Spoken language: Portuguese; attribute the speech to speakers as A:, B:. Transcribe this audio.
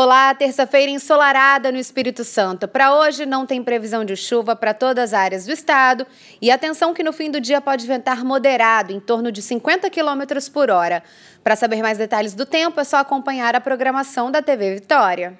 A: Olá, terça-feira ensolarada no Espírito Santo. Para hoje não tem previsão de chuva para todas as áreas do estado e atenção que no fim do dia pode ventar moderado, em torno de 50 km por hora. Para saber mais detalhes do tempo é só acompanhar a programação da TV Vitória.